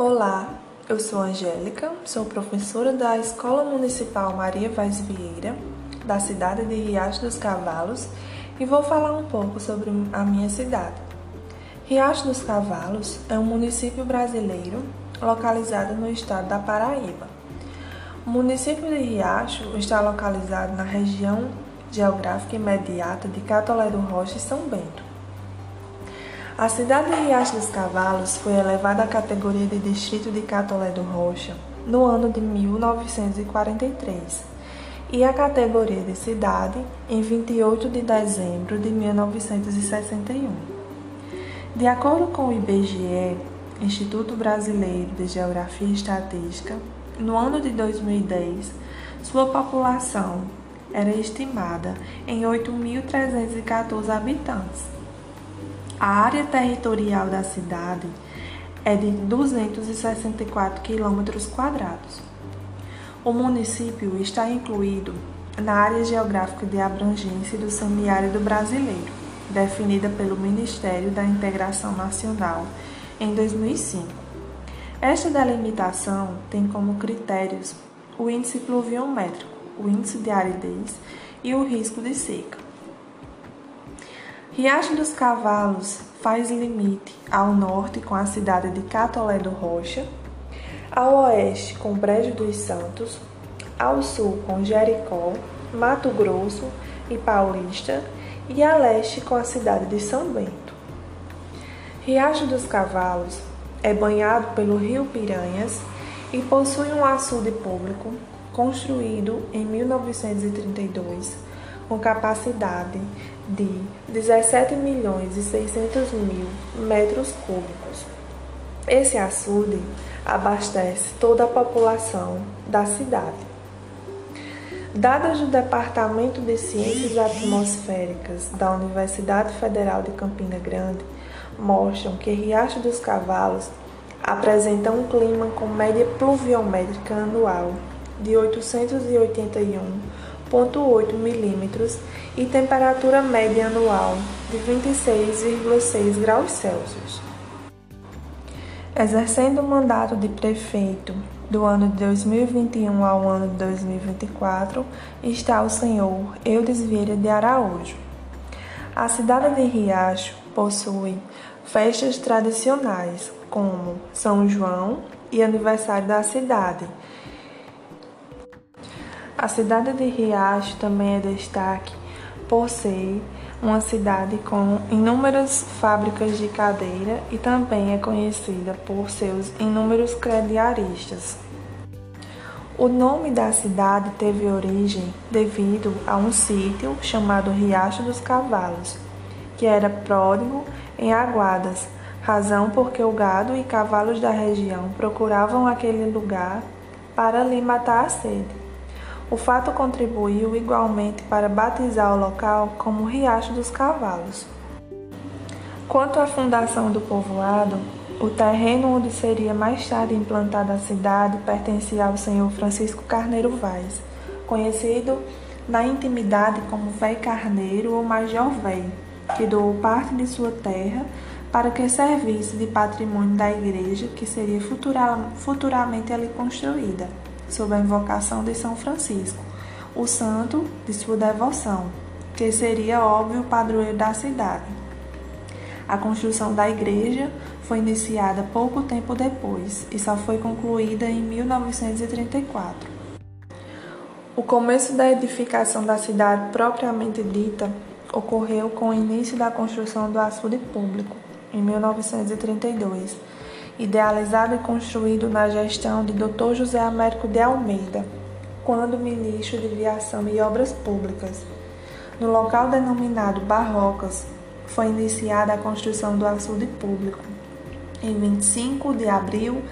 Olá, eu sou Angélica, sou professora da Escola Municipal Maria Vaz Vieira, da cidade de Riacho dos Cavalos, e vou falar um pouco sobre a minha cidade. Riacho dos Cavalos é um município brasileiro localizado no estado da Paraíba. O município de Riacho está localizado na região geográfica imediata de Catolé do Rocha e São Bento. A cidade de Riacho dos Cavalos foi elevada à categoria de distrito de Catolé do Rocha no ano de 1943 e à categoria de cidade em 28 de dezembro de 1961. De acordo com o IBGE, Instituto Brasileiro de Geografia e Estatística, no ano de 2010, sua população era estimada em 8.314 habitantes a área territorial da cidade é de 264 quilômetros quadrados. O município está incluído na área geográfica de abrangência do semiárido brasileiro, definida pelo Ministério da Integração Nacional em 2005. Esta delimitação tem como critérios o índice pluviométrico, o índice de aridez e o risco de seca. Riacho dos Cavalos faz limite ao norte com a cidade de Catolé do Rocha, ao oeste com Brejo dos Santos, ao sul com Jericó, Mato Grosso e Paulista e a leste com a cidade de São Bento. Riacho dos Cavalos é banhado pelo rio Piranhas e possui um açude público construído em 1932 com capacidade de 17 milhões e 600 mil metros cúbicos. Esse açude abastece toda a população da cidade. Dados do Departamento de Ciências Atmosféricas da Universidade Federal de Campina Grande mostram que Riacho dos Cavalos apresenta um clima com média pluviométrica anual de 881 0,8 milímetros e temperatura média anual de 26,6 graus Celsius. Exercendo o mandato de prefeito do ano de 2021 ao ano de 2024 está o senhor Eudes Vieira de Araújo. A cidade de Riacho possui festas tradicionais como São João e aniversário da cidade, a cidade de Riacho também é destaque por ser uma cidade com inúmeras fábricas de cadeira e também é conhecida por seus inúmeros crediaristas. O nome da cidade teve origem devido a um sítio chamado Riacho dos Cavalos, que era pródigo em aguadas, razão porque o gado e cavalos da região procuravam aquele lugar para lhe matar a sede. O fato contribuiu igualmente para batizar o local como Riacho dos Cavalos. Quanto à fundação do povoado, o terreno onde seria mais tarde implantada a cidade pertencia ao senhor Francisco Carneiro Vaz, conhecido na intimidade como Véi Carneiro ou Major Véi, que doou parte de sua terra para que servisse de patrimônio da igreja que seria futuramente ali construída sob a invocação de São Francisco, o santo de sua devoção, que seria óbvio padroeiro da cidade. A construção da igreja foi iniciada pouco tempo depois e só foi concluída em 1934. O começo da edificação da cidade propriamente dita ocorreu com o início da construção do açude público, em 1932 idealizado e construído na gestão de Dr. José Américo de Almeida, quando ministro de Viação e Obras Públicas. No local denominado Barrocas, foi iniciada a construção do açude público em 25 de abril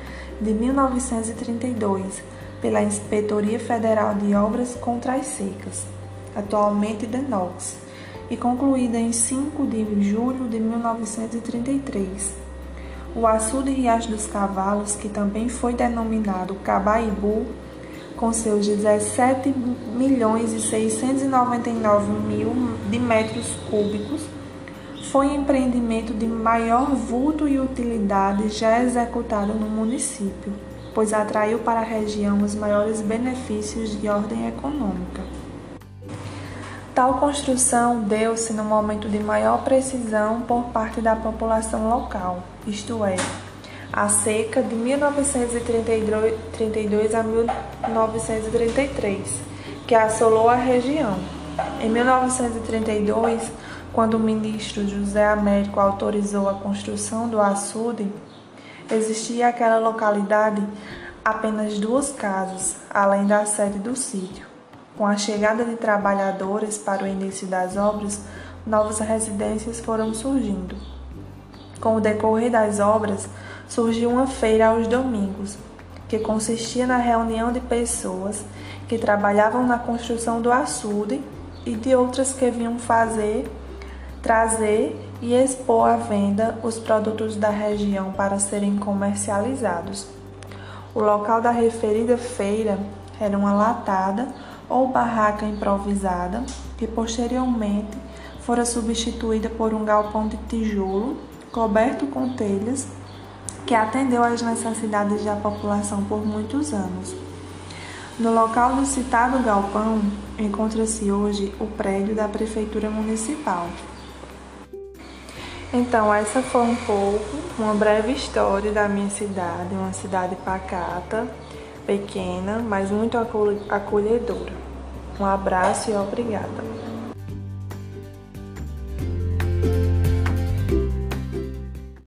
de 1932 pela Inspetoria Federal de Obras contra as Secas, atualmente DENOX, e concluída em 5 de julho de 1933 o açude Riacho dos Cavalos, que também foi denominado Cabaibu, com seus 17 milhões e 699 mil de metros cúbicos, foi empreendimento de maior vulto e utilidade já executado no município, pois atraiu para a região os maiores benefícios de ordem econômica. Tal construção deu-se no momento de maior precisão por parte da população local, isto é, a seca de 1932 a 1933, que assolou a região. Em 1932, quando o ministro José Américo autorizou a construção do açude, existia aquela localidade apenas duas casas, além da sede do sítio. Com a chegada de trabalhadores para o início das obras, novas residências foram surgindo. Com o decorrer das obras, surgiu uma feira aos domingos, que consistia na reunião de pessoas que trabalhavam na construção do açude e de outras que vinham fazer, trazer e expor à venda os produtos da região para serem comercializados. O local da referida feira era uma latada ou barraca improvisada que posteriormente fora substituída por um galpão de tijolo coberto com telhas que atendeu às necessidades da população por muitos anos. No local do citado galpão encontra-se hoje o prédio da Prefeitura Municipal. Então, essa foi um pouco, uma breve história da minha cidade, uma cidade pacata, pequena, mas muito acolhedora. Um abraço e obrigada.